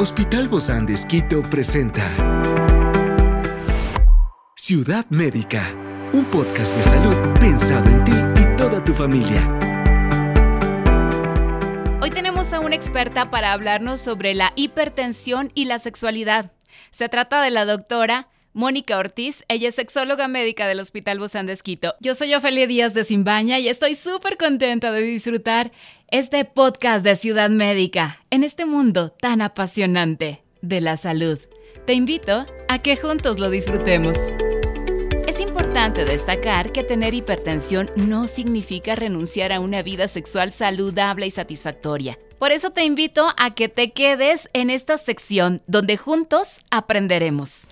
Hospital Bozán de Esquito presenta Ciudad Médica, un podcast de salud pensado en ti y toda tu familia. Hoy tenemos a una experta para hablarnos sobre la hipertensión y la sexualidad. Se trata de la doctora Mónica Ortiz. Ella es sexóloga médica del Hospital Bozán de Esquito. Yo soy Ofelia Díaz de Simbaña y estoy súper contenta de disfrutar este podcast de Ciudad Médica en este mundo tan apasionante de la salud. Te invito a que juntos lo disfrutemos. Es importante destacar que tener hipertensión no significa renunciar a una vida sexual saludable y satisfactoria. Por eso te invito a que te quedes en esta sección donde juntos aprenderemos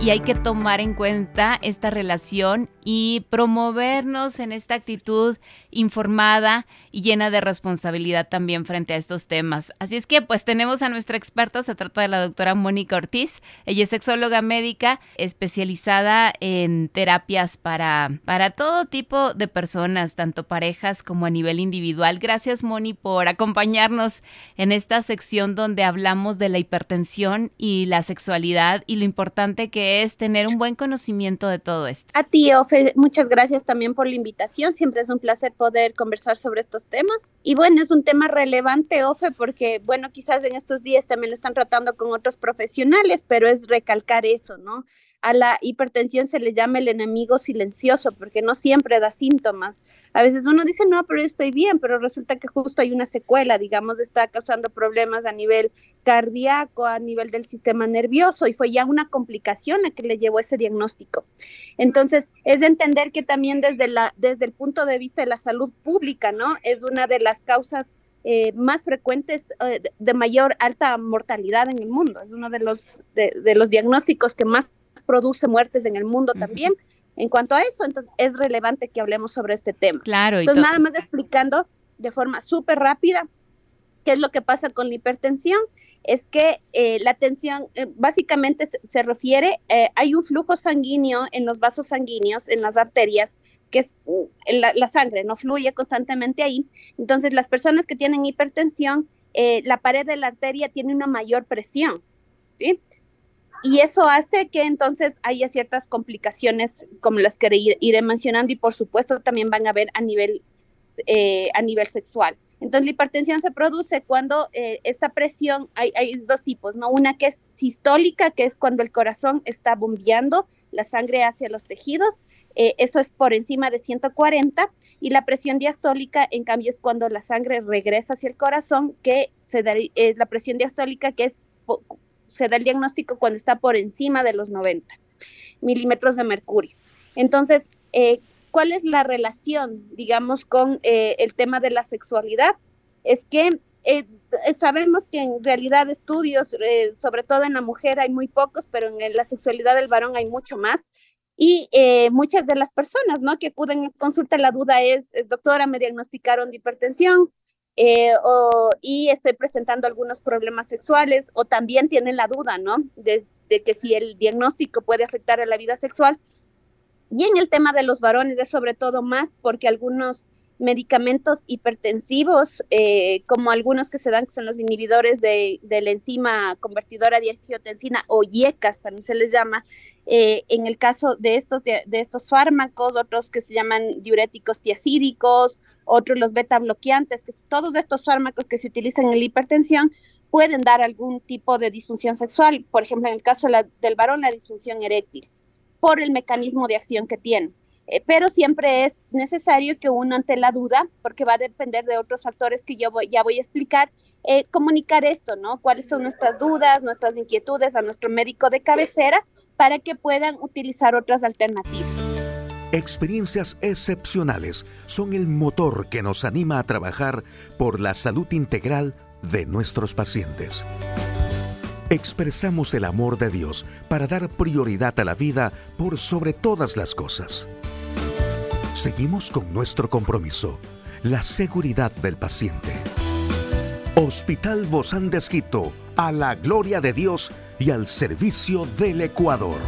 y hay que tomar en cuenta esta relación y promovernos en esta actitud informada y llena de responsabilidad también frente a estos temas. Así es que pues tenemos a nuestra experta, se trata de la doctora Mónica Ortiz. Ella es sexóloga médica especializada en terapias para, para todo tipo de personas, tanto parejas como a nivel individual. Gracias Moni por acompañarnos en esta sección donde hablamos de la hipertensión y la sexualidad y lo importante que es tener un buen conocimiento de todo esto. A ti, Ofe, muchas gracias también por la invitación. Siempre es un placer poder conversar sobre estos temas. Y bueno, es un tema relevante, Ofe, porque bueno, quizás en estos días también lo están tratando con otros profesionales, pero es recalcar eso, ¿no? A la hipertensión se le llama el enemigo silencioso porque no siempre da síntomas. A veces uno dice, no, pero estoy bien, pero resulta que justo hay una secuela, digamos, está causando problemas a nivel cardíaco, a nivel del sistema nervioso y fue ya una complicación a que le llevó ese diagnóstico. Entonces, es de entender que también desde, la, desde el punto de vista de la salud pública, ¿no? Es una de las causas eh, más frecuentes eh, de mayor alta mortalidad en el mundo. Es uno de los, de los diagnósticos que más produce muertes en el mundo también. En cuanto a eso, entonces es relevante que hablemos sobre este tema. Claro. Entonces, nada más explicando de forma súper rápida qué es lo que pasa con la hipertensión. Es que eh, la tensión eh, básicamente se, refiere, eh, hay un flujo sanguíneo en los vasos sanguíneos, en las arterias, que es uh, la, la, sangre, no fluye constantemente ahí. Entonces, las personas que tienen hipertensión, la pared de la arteria tiene una mayor presión. ¿sí? Y eso hace que entonces haya ciertas complicaciones como las que iré, mencionando y por supuesto también van a haber a nivel, eh, a nivel sexual. Entonces la hipertensión se produce cuando eh, esta presión, hay, hay, dos tipos, ¿no? Una que es sistólica, que es cuando el corazón está bombeando la sangre hacia los tejidos, eh, eso es por encima de 140, y la presión diastólica, en cambio, es cuando la sangre regresa hacia el corazón, que se da, es la presión diastólica, que es se da el diagnóstico cuando está por encima de los 90 milímetros de mercurio. Entonces, eh, ¿cuál es la relación, digamos, con eh, el tema de la sexualidad? Es que eh, sabemos que en realidad estudios, sobre todo en la mujer hay muy pocos, pero en la sexualidad del varón hay mucho más. Y muchas de las personas ¿no? que acuden a consulta, la duda es, doctora, me diagnosticaron de hipertensión, eh, y estoy presentando algunos problemas sexuales o también tienen la duda, ¿no? De, que si el diagnóstico puede afectar a la vida sexual. Y en el tema de los varones es sobre todo más porque algunos medicamentos hipertensivos, eh, como algunos que se dan, que son los inhibidores de, la enzima convertidora de angiotensina o IECAS, también se les llama, eh, en el caso de estos, de, estos fármacos, otros que se llaman diuréticos tiacídicos, otros los beta bloqueantes, que todos estos fármacos que se utilizan en la hipertensión pueden dar algún tipo de disfunción sexual, por ejemplo, en el caso del varón, la disfunción eréctil, por el mecanismo de acción que tiene. Eh, pero siempre es necesario que uno ante la duda, porque va a depender de otros factores que yo ya voy a explicar, eh, comunicar esto, ¿no? Cuáles son nuestras dudas, nuestras inquietudes a nuestro médico de cabecera para que puedan utilizar otras alternativas. Experiencias excepcionales son el motor que nos anima a trabajar por la salud integral de nuestros pacientes. Expresamos el amor de Dios para dar prioridad a la vida por sobre todas las cosas. Seguimos con nuestro compromiso, la seguridad del paciente. Hospital Bozán de Esquito, a la gloria de Dios y al servicio del Ecuador.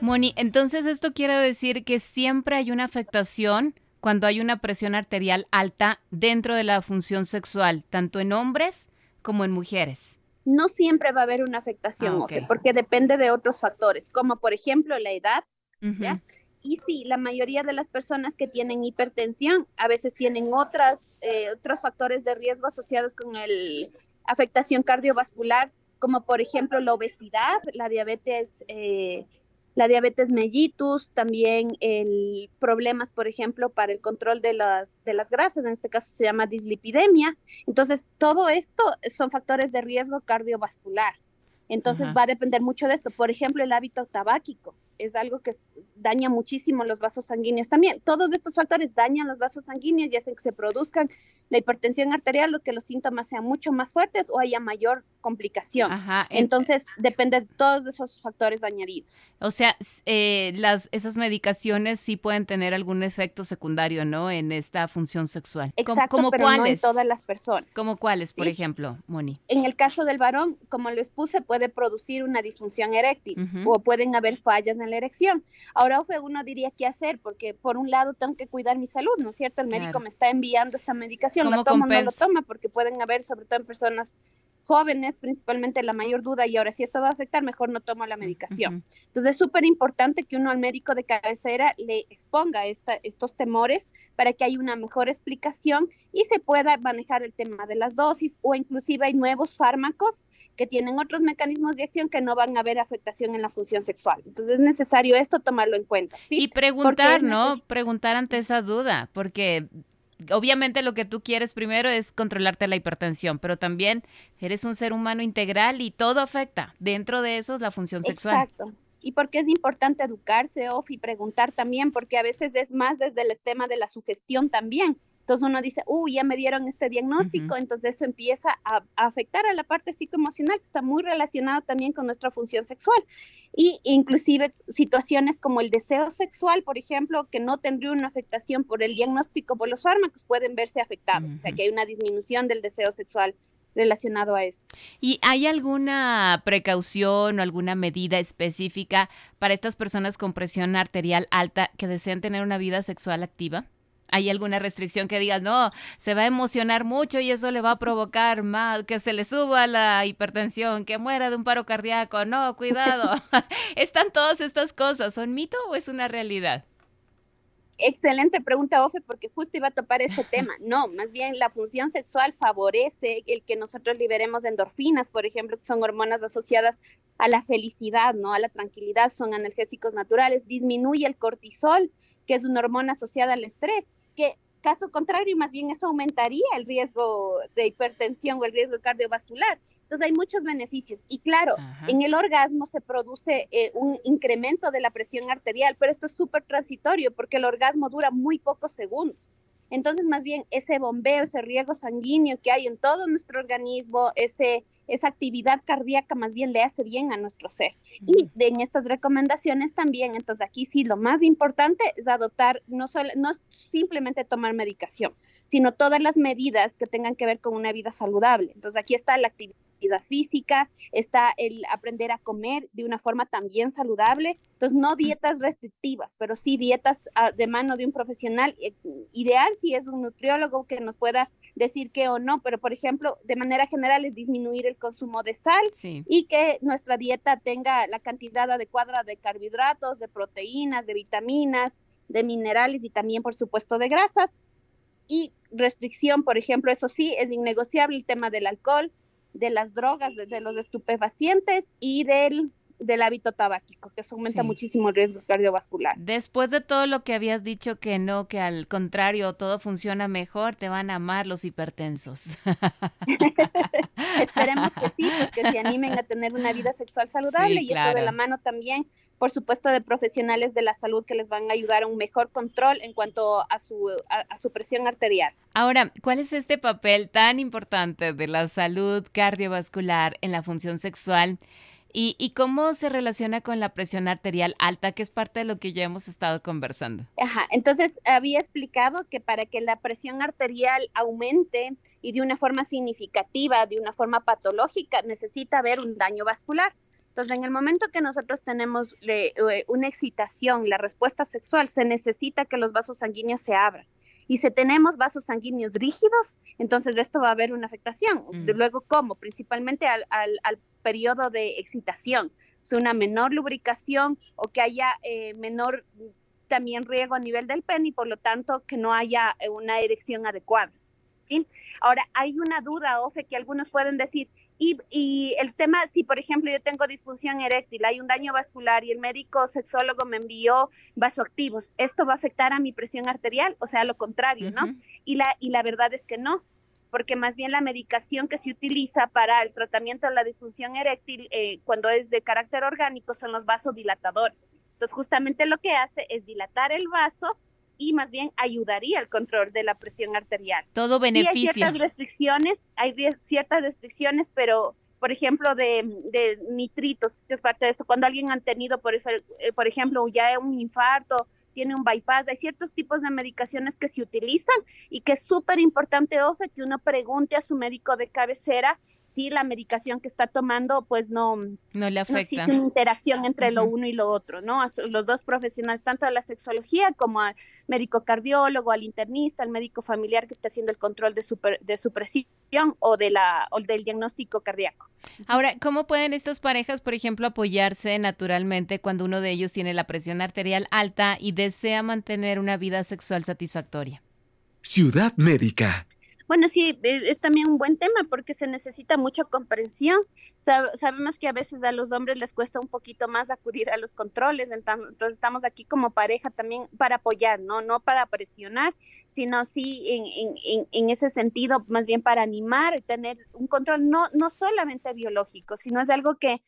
Moni, entonces esto quiere decir que siempre hay una afectación cuando hay una presión arterial alta dentro de la función sexual, tanto en hombres como en mujeres? No siempre va a haber una afectación, ah, porque depende de otros factores, como por ejemplo la edad, Y sí, la mayoría de las personas que tienen hipertensión a veces tienen otras, eh, otros factores de riesgo asociados con la afectación cardiovascular, como por ejemplo la obesidad, la diabetes eh, la diabetes mellitus, también el problemas, por ejemplo, para el control de las, de las grasas, en este caso se llama dislipidemia. Entonces, todo esto son factores de riesgo cardiovascular. Entonces, va a depender mucho de esto. Por ejemplo, el hábito tabáquico es algo que daña muchísimo los vasos sanguíneos también. Todos estos factores dañan los vasos sanguíneos y hacen que se produzcan la hipertensión arterial o que los síntomas sean mucho más fuertes o haya mayor complicación. Entonces, depende de todos esos factores añadidos. O sea, eh, las, esas medicaciones sí pueden tener algún efecto secundario, ¿no? En esta función sexual. Exacto, ¿Como, pero no en todas las personas. ¿Como cuáles, por ejemplo, Moni? En el caso del varón, como les puse, puede producir una disfunción eréctil o pueden haber fallas en la erección. Ahora, uno diría qué hacer, porque por un lado tengo que cuidar mi salud, ¿no es cierto? El médico me está enviando esta medicación, ¿lo tomo o no lo toma? Porque pueden haber, sobre todo en personas jóvenes, principalmente la mayor duda, y ahora si esto va a afectar, mejor no tomo la medicación. Entonces es súper importante que uno al médico de cabecera le exponga esta, estos temores para que haya una mejor explicación y se pueda manejar el tema de las dosis o inclusive hay nuevos fármacos que tienen otros mecanismos de acción que no van a haber afectación en la función sexual. Entonces es necesario esto tomarlo en cuenta. Y preguntar, ¿no? Preguntar ante esa duda, porque obviamente lo que tú quieres primero es controlarte la hipertensión, pero también eres un ser humano integral y todo afecta. Dentro de eso es la función sexual. Exacto. Y porque es importante educarse, Of, y preguntar también, porque a veces es más desde el tema de la sugestión también. Entonces uno dice, uy, ya me dieron este diagnóstico, entonces eso empieza a, afectar a la parte psicoemocional, que está muy relacionada también con nuestra función sexual. Y inclusive situaciones como el deseo sexual, por ejemplo, que no tendría una afectación por el diagnóstico por los fármacos, pueden verse afectados. O sea, que hay una disminución del deseo sexual relacionado a esto. ¿Y hay alguna precaución o alguna medida específica para estas personas con presión arterial alta que desean tener una vida sexual activa? ¿Hay alguna restricción que digas, no, se va a emocionar mucho y eso le va a provocar más, que se le suba la hipertensión, que muera de un paro cardíaco? No, cuidado. ¿Están todas estas cosas? ¿Son mito o es una realidad? Excelente pregunta, Ofe, porque justo iba a topar ese tema. No, más bien la función sexual favorece el que nosotros liberemos endorfinas, por ejemplo, que son hormonas asociadas a la felicidad, ¿no? A la tranquilidad, son analgésicos naturales, disminuye el cortisol, que es una hormona asociada al estrés que caso contrario, más bien eso aumentaría el riesgo de hipertensión o el riesgo cardiovascular. Entonces hay muchos beneficios. Y claro, en el orgasmo se produce eh, un incremento de la presión arterial, pero esto es súper transitorio porque el orgasmo dura muy pocos segundos. Entonces, más bien, ese bombeo, ese riego sanguíneo que hay en todo nuestro organismo, ese, esa actividad cardíaca más bien le hace bien a nuestro ser. Y en estas recomendaciones también, entonces aquí sí, lo más importante es adoptar, no, solo, no simplemente tomar medicación, sino todas las medidas que tengan que ver con una vida saludable. Entonces aquí está la actividad física, está el aprender a comer de una forma también saludable. Entonces, no dietas restrictivas, pero sí dietas ah, de mano de un profesional. Eh, ideal si es un nutriólogo que nos pueda decir qué o no, pero por ejemplo, de manera general es disminuir el consumo de sal y que nuestra dieta tenga la cantidad adecuada de carbohidratos, de proteínas, de vitaminas, de minerales y también, por supuesto, de grasas. Y restricción, por ejemplo, eso sí, es innegociable el tema del alcohol, de las drogas, de, los estupefacientes y del, del hábito tabáquico, que eso aumenta muchísimo el riesgo cardiovascular. Después de todo lo que habías dicho que no, que al contrario todo funciona mejor, te van a amar los hipertensos. Esperemos que sí, porque se animen a tener una vida sexual saludable y esto de la mano también por supuesto, de profesionales de la salud que les van a ayudar a un mejor control en cuanto a su, a, su presión arterial. Ahora, ¿cuál es este papel tan importante de la salud cardiovascular en la función sexual? ¿Y, ¿Y, cómo se relaciona con la presión arterial alta, que es parte de lo que ya hemos estado conversando? Ajá, entonces había explicado que para que la presión arterial aumente y de una forma significativa, de una forma patológica, necesita haber un daño vascular. Entonces, en el momento que nosotros tenemos eh, una excitación, la respuesta sexual, se necesita que los vasos sanguíneos se abran. Y si tenemos vasos sanguíneos rígidos, entonces esto va a haber una afectación. Mm. Luego, ¿cómo? Principalmente al, al, al periodo de excitación, o una menor lubricación o que haya eh, menor también riego a nivel del pene y por lo tanto que no haya eh, una erección adecuada. ¿sí? Ahora, hay una duda, Ofe, que algunos pueden decir, y, y, el tema, si por ejemplo yo tengo disfunción eréctil, hay un daño vascular y el médico sexólogo me envió vasoactivos, ¿esto va a afectar a mi presión arterial? O sea, lo contrario, uh -huh. ¿no? Y la, y la verdad es que no, porque más bien la medicación que se utiliza para el tratamiento de la disfunción eréctil eh, cuando es de carácter orgánico son los vasodilatadores. Entonces, justamente lo que hace es dilatar el vaso y más bien ayudaría al control de la presión arterial. Todo beneficio. Sí hay ciertas restricciones, hay ciertas restricciones, pero por ejemplo, de, de, nitritos, que es parte de esto, cuando alguien ha tenido, por, por ejemplo, ya un infarto, tiene un bypass, hay ciertos tipos de medicaciones que se utilizan y que es súper importante, Ofe, que uno pregunte a su médico de cabecera si la medicación que está tomando pues no, no le afecta. No existe una interacción entre lo uno y lo otro, ¿no? A los dos profesionales, tanto de la sexología como al médico cardiólogo, al internista, al médico familiar que está haciendo el control de su, de su presión o, de la, o del diagnóstico cardíaco. Ahora, ¿cómo pueden estas parejas, por ejemplo, apoyarse naturalmente cuando uno de ellos tiene la presión arterial alta y desea mantener una vida sexual satisfactoria? Ciudad Médica. Bueno, sí, es también un buen tema porque se necesita mucha comprensión. Sab sabemos que a veces a los hombres les cuesta un poquito más acudir a los controles, entonces estamos aquí como pareja también para apoyar, no, no para presionar, sino sí en ese sentido, más bien para animar, tener un control no, no solamente biológico, sino es algo que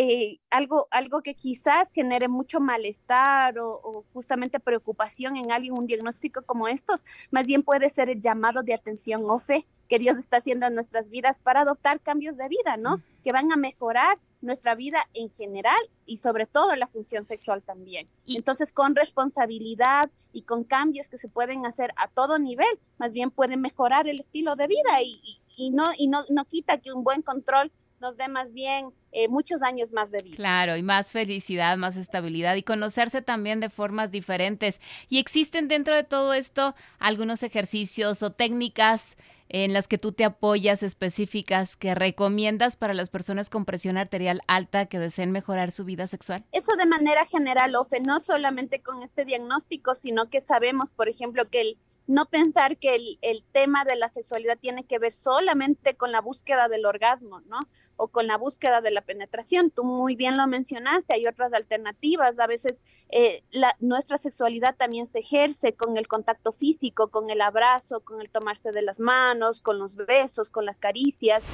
eh, algo, algo que quizás genere mucho malestar o, o, justamente preocupación en alguien, un diagnóstico como estos, más bien puede ser el llamado de atención o fe que Dios está haciendo en nuestras vidas para adoptar cambios de vida, ¿no? Que van a mejorar nuestra vida en general y sobre todo la función sexual también. Y entonces con responsabilidad y con cambios que se pueden hacer a todo nivel, más bien pueden mejorar el estilo de vida y, y, y no, y no, no quita que un buen control nos dé más bien eh, muchos años más de vida. Claro, y más felicidad, más estabilidad y conocerse también de formas diferentes. Y existen dentro de todo esto algunos ejercicios o técnicas en las que tú te apoyas específicas que recomiendas para las personas con presión arterial alta que deseen mejorar su vida sexual? Eso de manera general, Ofe, no solamente con este diagnóstico, sino que sabemos, por ejemplo, que el no pensar que el, el, tema de la sexualidad tiene que ver solamente con la búsqueda del orgasmo, ¿no? O con la búsqueda de la penetración. Tú muy bien lo mencionaste, hay otras alternativas. A veces eh, la, nuestra sexualidad también se ejerce con el contacto físico, con el abrazo, con el tomarse de las manos, con los besos, con las caricias.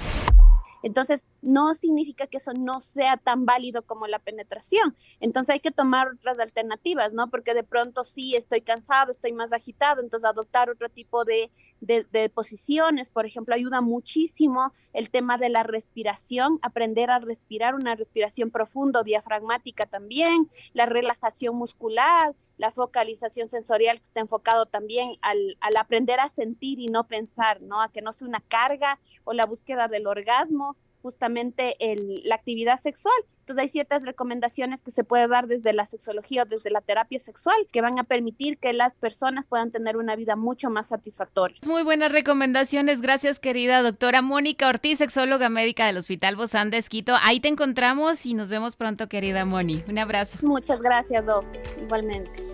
Entonces, no significa que eso no sea tan válido como la penetración. Entonces, hay que tomar otras alternativas, ¿no? Porque de pronto sí estoy cansado, estoy más agitado, entonces adoptar otro tipo de, de, posiciones, por ejemplo, ayuda muchísimo el tema de la respiración, aprender a respirar una respiración profunda, diafragmática también, la relajación muscular, la focalización sensorial que está enfocado también al, al aprender a sentir y no pensar, ¿no? A que no sea una carga o la búsqueda del orgasmo, justamente el, la actividad sexual. Entonces hay ciertas recomendaciones que se puede dar desde la sexología o desde la terapia sexual que van a permitir que las personas puedan tener una vida mucho más satisfactoria. Muy buenas recomendaciones, gracias querida doctora Mónica Ortiz, sexóloga médica del Hospital Bozán de Esquito. Ahí te encontramos y nos vemos pronto querida Moni. Un abrazo. Muchas gracias, Doc. Igualmente.